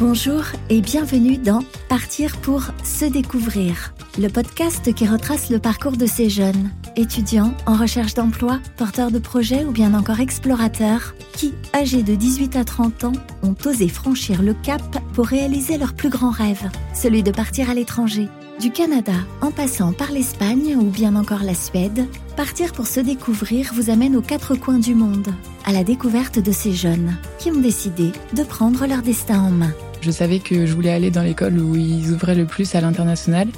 Bonjour et bienvenue dans Partir pour se découvrir, le podcast qui retrace le parcours de ces jeunes, étudiants en recherche d'emploi, porteurs de projets ou bien encore explorateurs, qui, âgés de 18 à 30 ans, ont osé franchir le cap pour réaliser leur plus grand rêve, celui de partir à l'étranger. Du Canada en passant par l'Espagne ou bien encore la Suède, Partir pour se découvrir vous amène aux quatre coins du monde, à la découverte de ces jeunes qui ont décidé de prendre leur destin en main. Je savais que je voulais aller dans l'école où ils ouvraient le plus à l'international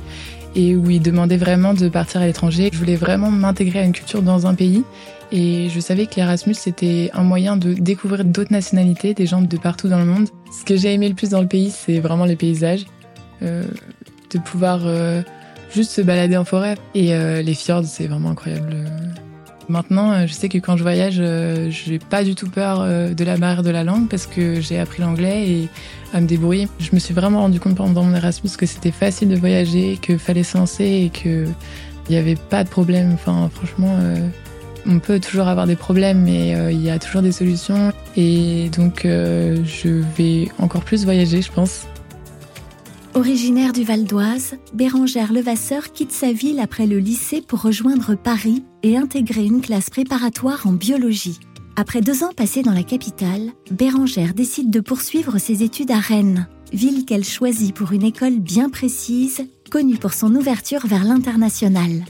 et où ils demandaient vraiment de partir à l'étranger. Je voulais vraiment m'intégrer à une culture dans un pays et je savais que l'Erasmus c'était un moyen de découvrir d'autres nationalités, des gens de partout dans le monde. Ce que j'ai aimé le plus dans le pays, c'est vraiment les paysages, euh, de pouvoir euh, juste se balader en forêt et euh, les fjords, c'est vraiment incroyable. Maintenant, euh, je sais que quand je voyage, euh, j'ai pas du tout peur euh, de la barrière de la langue parce que j'ai appris l'anglais et à me débrouiller. Je me suis vraiment rendu compte pendant mon Erasmus que c'était facile de voyager, qu'il fallait se lancer et qu'il n'y avait pas de problème. Enfin, franchement, on peut toujours avoir des problèmes, mais il y a toujours des solutions. Et donc, je vais encore plus voyager, je pense. Originaire du Val d'Oise, Bérangère Levasseur quitte sa ville après le lycée pour rejoindre Paris et intégrer une classe préparatoire en biologie. Après deux ans passés dans la capitale, Bérangère décide de poursuivre ses études à Rennes, ville qu'elle choisit pour une école bien précise, connue pour son ouverture vers l'international.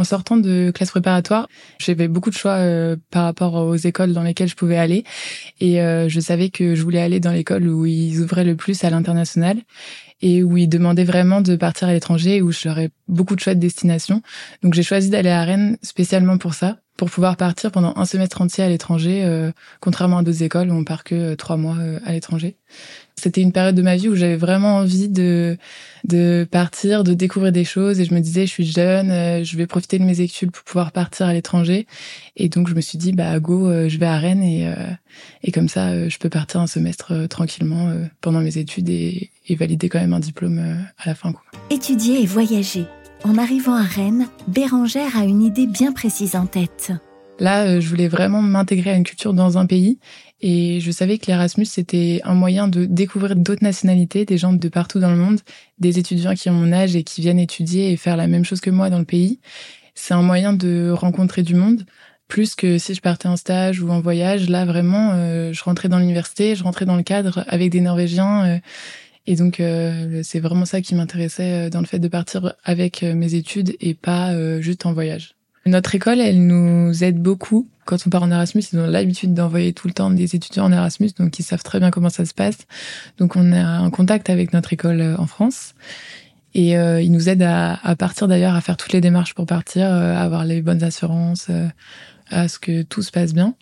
En sortant de classe préparatoire, j'avais beaucoup de choix euh, par rapport aux écoles dans lesquelles je pouvais aller. Et euh, je savais que je voulais aller dans l'école où ils ouvraient le plus à l'international et où ils demandaient vraiment de partir à l'étranger, où j'aurais beaucoup de choix de destination. Donc j'ai choisi d'aller à Rennes spécialement pour ça, pour pouvoir partir pendant un semestre entier à l'étranger, euh, contrairement à d'autres écoles où on part que trois mois à l'étranger. C'était une période de ma vie où j'avais vraiment envie de de partir, de découvrir des choses et je me disais je suis jeune, euh, je vais profiter de mes études pour pouvoir partir à l'étranger et donc je me suis dit bah go, euh, je vais à Rennes et euh, et comme ça je peux partir un semestre tranquillement pendant mes études et, et, valider quand même un diplôme à la fin quoi. Étudier et voyager. En arrivant à Rennes, Bérangère a une idée bien précise en tête. Là, je voulais vraiment m'intégrer à une culture dans un pays et je savais que l'Erasmus, c'était un moyen de découvrir d'autres nationalités, des gens de partout dans le monde, des étudiants qui ont mon âge et qui viennent étudier et faire la même chose que moi dans le pays. C'est un moyen de rencontrer du monde, plus que si je partais en stage ou en voyage. Là, vraiment, euh, je rentrais dans l'université, je rentrais dans le cadre avec des Norvégiens. Euh, et donc, euh, c'est vraiment ça qui m'intéressait dans le fait de partir avec mes études et pas juste en voyage. Notre école, elle nous aide beaucoup. Quand on part en Erasmus, ils ont l'habitude d'envoyer tout le temps des étudiants en Erasmus, donc ils savent très bien comment ça se passe. Donc on a un contact avec notre école euh, en France. Et euh, ils nous aident à, partir d'ailleurs, à faire toutes les démarches pour partir, euh, à avoir les bonnes assurances, à ce que tout se passe bien.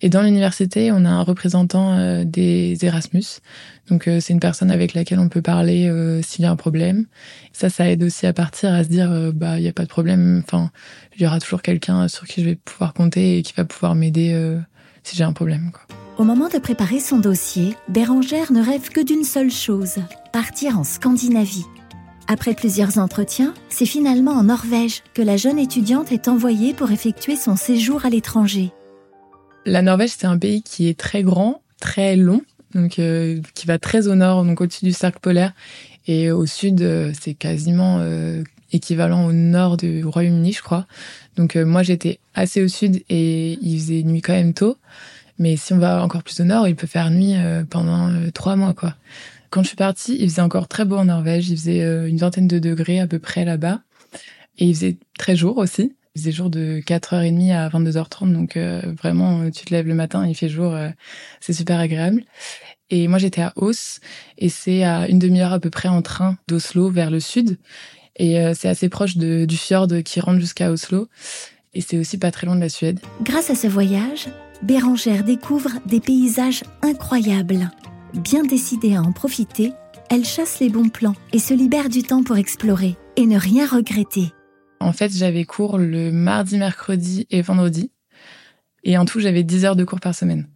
Et dans l'université, on a un représentant euh, des Erasmus. Donc euh, c'est une personne avec laquelle on peut parler euh, s'il y a un problème. Ça, ça aide aussi à partir, à se dire bah il y a pas de problème. Enfin, il y aura toujours quelqu'un sur qui je vais pouvoir compter et qui va pouvoir m'aider si j'ai un problème. Quoi. Au moment de préparer son dossier, Bérangère ne rêve que d'une seule chose partir en Scandinavie. Après plusieurs entretiens, c'est finalement en Norvège que la jeune étudiante est envoyée pour effectuer son séjour à l'étranger. La Norvège, c'est un pays qui est très grand, très long, donc euh, qui va très au nord, donc au-dessus du cercle polaire, et au sud, euh, c'est quasiment euh, équivalent au nord du Royaume-Uni, je crois. Donc moi, j'étais assez au sud et il faisait nuit quand même tôt. Mais si on va encore plus au nord, il peut faire nuit pendant trois mois, quoi. Quand je suis partie, il faisait encore très beau en Norvège. Il faisait une vingtaine de degrés à peu près là-bas. Et il faisait très jour aussi faisait jour de 4h30 à 22h30, donc euh, vraiment, euh, tu te lèves le matin, il fait jour, euh, c'est super agréable. Et moi, j'étais à Os, et c'est à une demi-heure à peu près en train d'Oslo vers le sud. Et c'est assez proche du fjord qui rentre jusqu'à Oslo. Et c'est aussi pas très loin de la Suède. Grâce à ce voyage, Bérangère découvre des paysages incroyables. Bien décidée à en profiter, elle chasse les bons plans et se libère du temps pour explorer et ne rien regretter. En fait, j'avais cours le mardi, mercredi et vendredi. Et en tout, j'avais 10 heures de cours par semaine.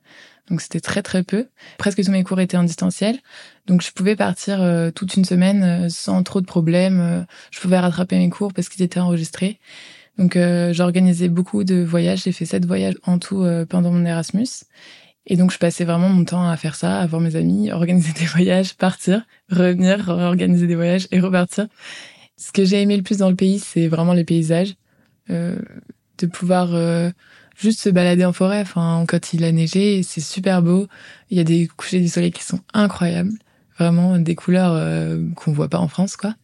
Donc c'était très très peu. Presque tous mes cours étaient en distanciel. Donc je pouvais partir euh, toute une semaine euh, sans trop de problèmes. Euh, je pouvais rattraper mes cours parce qu'ils étaient enregistrés. Donc j'organisais beaucoup de voyages. J'ai fait sept voyages en tout pendant mon Erasmus. Et donc, je passais vraiment mon temps à faire ça, à voir mes amis, organiser des voyages, partir, revenir, organiser des voyages et repartir. Ce que j'ai aimé le plus dans le pays, c'est vraiment les paysages. Euh, de pouvoir euh, juste se balader en forêt. Enfin, quand il a neigé, c'est super beau. Il y a des couchers du soleil qui sont incroyables. Vraiment des couleurs euh, qu'on voit pas en France, quoi.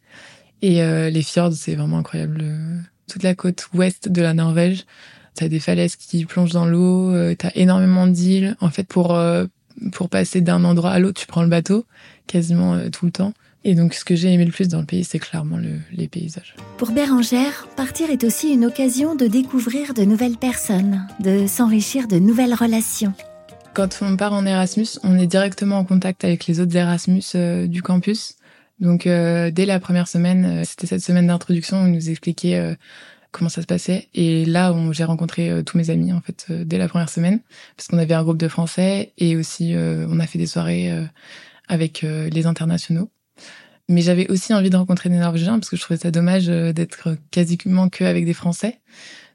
Et euh, les fjords, c'est vraiment incroyable. Toute la côte ouest de la Norvège, t'as des falaises qui plongent dans l'eau, euh, t'as énormément d'îles. En fait, pour euh, pour passer d'un endroit à l'autre, tu prends le bateau quasiment euh, tout le temps. Et donc, ce que j'ai aimé le plus dans le pays, c'est clairement le, les paysages. Pour Bérangère, partir est aussi une occasion de découvrir de nouvelles personnes, de s'enrichir de nouvelles relations. Quand on part en Erasmus, on est directement en contact avec les autres Erasmus du campus. Donc, dès la première semaine, c'était cette semaine d'introduction, on nous expliquait comment ça se passait. Et là, j'ai rencontré euh, tous mes amis en fait euh, dès la première semaine, parce qu'on avait un groupe de Français et aussi euh, on a fait des soirées avec les internationaux. Mais j'avais aussi envie de rencontrer des Norvégiens parce que je trouvais ça dommage d'être quasiment que avec des Français.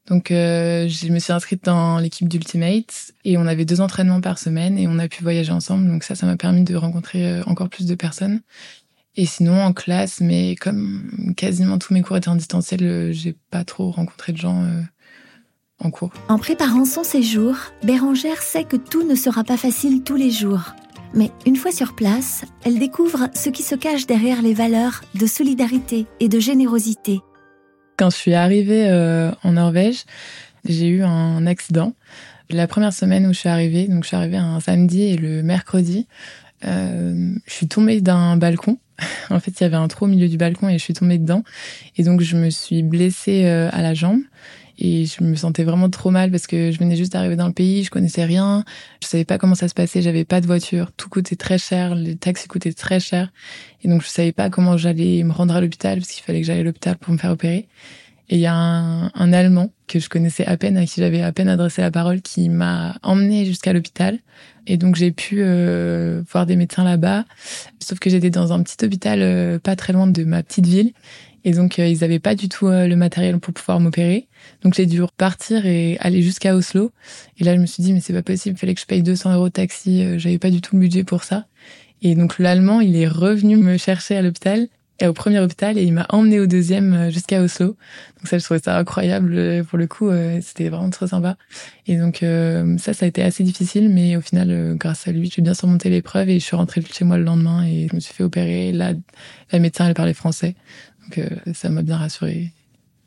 Donc je me suis inscrite dans l'équipe d'Ultimate et on avait deux entraînements par semaine et on a pu voyager ensemble. Donc ça, ça m'a permis de rencontrer encore plus de personnes. Et sinon, en classe, mais comme quasiment tous mes cours étaient en distanciel, euh, j'ai pas trop rencontré de gens euh, en cours. En préparant son séjour, Bérangère sait que tout ne sera pas facile tous les jours. Mais une fois sur place, elle découvre ce qui se cache derrière les valeurs de solidarité et de générosité. Quand je suis arrivée euh, en Norvège, j'ai eu un accident. La première semaine où je suis arrivée, donc je suis arrivée un samedi et le mercredi, euh, je suis tombée d'un balcon. En fait, il y avait un trou au milieu du balcon et je suis tombée dedans. Et donc, je me suis blessée euh, à la jambe. Et je me sentais vraiment trop mal parce que je venais juste d'arriver dans le pays, je connaissais rien, je savais pas comment ça se passait, j'avais pas de voiture, tout coûtait très cher, les taxis coûtaient très cher. Et donc, je savais pas comment j'allais me rendre à l'hôpital parce qu'il fallait que j'aille à l'hôpital pour me faire opérer. Et il y a un, un, Allemand que je connaissais à peine, à qui j'avais à peine adressé la parole, qui m'a emmené jusqu'à l'hôpital. Et donc j'ai pu euh, voir des médecins là-bas. Sauf que j'étais dans un petit hôpital euh, pas très loin de ma petite ville. Et donc euh, ils n'avaient pas du tout le matériel pour pouvoir m'opérer. Donc j'ai dû repartir et aller jusqu'à Oslo. Et là je me suis dit mais c'est pas possible, il fallait que je paye 200 euros de taxi. J'avais pas du tout le budget pour ça. Et donc l'allemand il est revenu me chercher à l'hôpital au premier hôpital et il m'a emmené au deuxième euh, jusqu'à Oslo. Donc ça, je trouvais ça incroyable euh, pour le coup. Euh, c'était vraiment trop sympa. Et donc ça, ça a été assez difficile, mais au final, grâce à lui, j'ai bien surmonté l'épreuve et je suis rentrée chez moi le lendemain et je me suis fait opérer. Là, la médecin, elle parlait français. Donc ça m'a bien rassurée.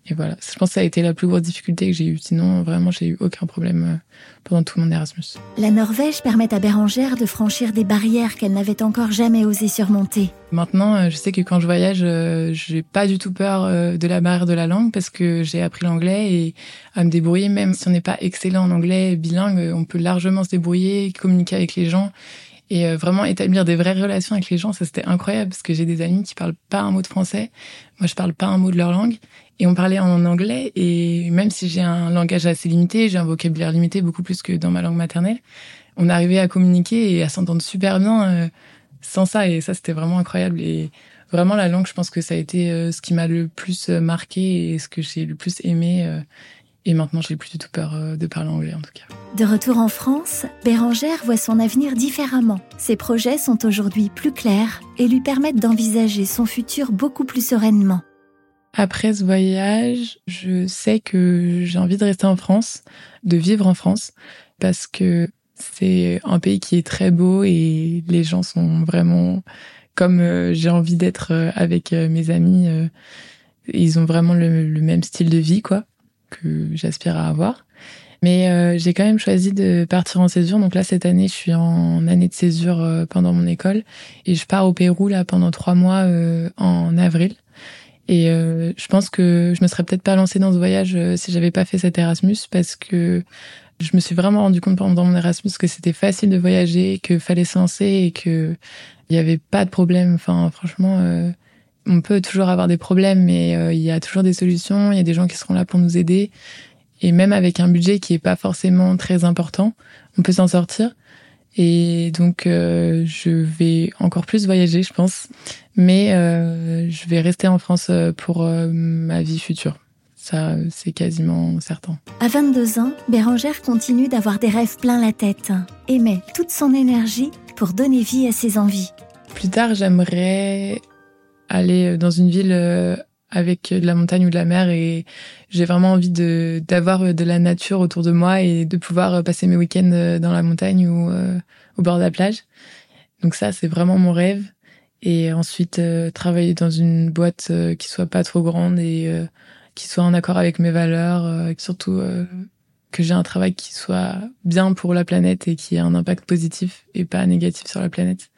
Et voilà, je pense que ça a été la plus grosse difficulté que j'ai eue. Sinon, vraiment, j'ai eu aucun problème euh, pendant tout mon Erasmus. La Norvège permet à Bérangère de franchir des barrières qu'elle n'avait encore jamais osé surmonter. Maintenant, euh, je sais que quand je voyage, euh, j'ai pas du tout peur de la barrière de la langue parce que j'ai appris l'anglais et à me débrouiller. Même si on n'est pas excellent en anglais, bilingue, on peut largement se débrouiller, communiquer avec les gens et vraiment établir des vraies relations avec les gens, ça c'était incroyable parce que j'ai des amis qui parlent pas un mot de français, moi je parle pas un mot de leur langue et on parlait en anglais, et même si j'ai un langage assez limité, j'ai un vocabulaire limité beaucoup plus que dans ma langue maternelle, on arrivait à communiquer et à s'entendre super bien euh, sans ça, et ça c'était vraiment incroyable. Et vraiment la langue, je pense que ça a été euh, ce qui m'a le plus euh, marqué et ce que j'ai le plus aimé. Et maintenant, j'ai plus du tout peur de parler anglais en tout cas. De retour en France, Bérangère voit son avenir différemment. Ses projets sont aujourd'hui plus clairs et lui permettent d'envisager son futur beaucoup plus sereinement. Après ce voyage, je sais que j'ai envie de rester en France, de vivre en France, parce que c'est un pays qui est très beau et les gens sont vraiment comme euh, j'ai envie d'être euh, avec euh, mes amis. ils ont vraiment le, même style de vie, quoi, que j'aspire à avoir. Mais j'ai quand même choisi de partir en césure. Donc là, cette année, je suis en année de césure pendant mon école et je pars au Pérou là pendant trois mois en avril. Et euh, je pense que je me serais peut-être pas lancée dans ce voyage euh, si j'avais pas fait cet Erasmus parce que je me suis vraiment rendu compte pendant mon Erasmus que c'était facile de voyager, que fallait se lancer et que il y avait pas de problème. Enfin, franchement, euh, on peut toujours avoir des problèmes, mais il y a toujours des solutions. Il y a des gens qui seront là pour nous aider. Et même avec un budget qui est pas forcément très important, on peut s'en sortir. Et donc, euh, je vais encore plus voyager, je pense. Mais euh, je vais rester en France euh, pour ma vie future. Ça, c'est quasiment certain. À 22 ans, Bérangère continue d'avoir des rêves plein la tête et met toute son énergie pour donner vie à ses envies. Plus tard, j'aimerais aller dans une ville euh, avec de la montagne ou de la mer et j'ai vraiment envie de d'avoir de la nature autour de moi et de pouvoir passer mes week-ends euh, dans la montagne ou euh, au bord de la plage. Donc ça, c'est vraiment mon rêve. Et ensuite, travailler dans une boîte qui soit pas trop grande et qui soit en accord avec mes valeurs, surtout que j'ai un travail qui soit bien pour la planète et qui ait un impact positif et pas négatif sur la planète.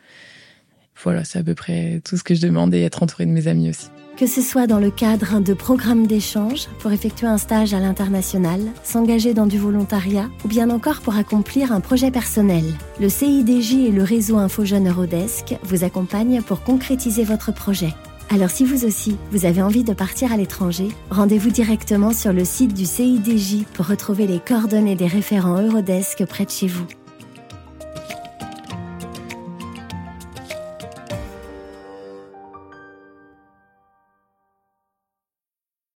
Voilà, c'est à peu près tout ce que je demande et être entouré de mes amis aussi. Que ce soit dans le cadre de programmes d'échange pour effectuer un stage à l'international, s'engager dans du volontariat ou bien encore pour accomplir un projet personnel, le CIDJ et le réseau InfoJeune Eurodesk vous accompagnent pour concrétiser votre projet. Alors si vous aussi, vous avez envie de partir à l'étranger, rendez-vous directement sur le site du CIDJ pour retrouver les coordonnées des référents Eurodesk près de chez vous.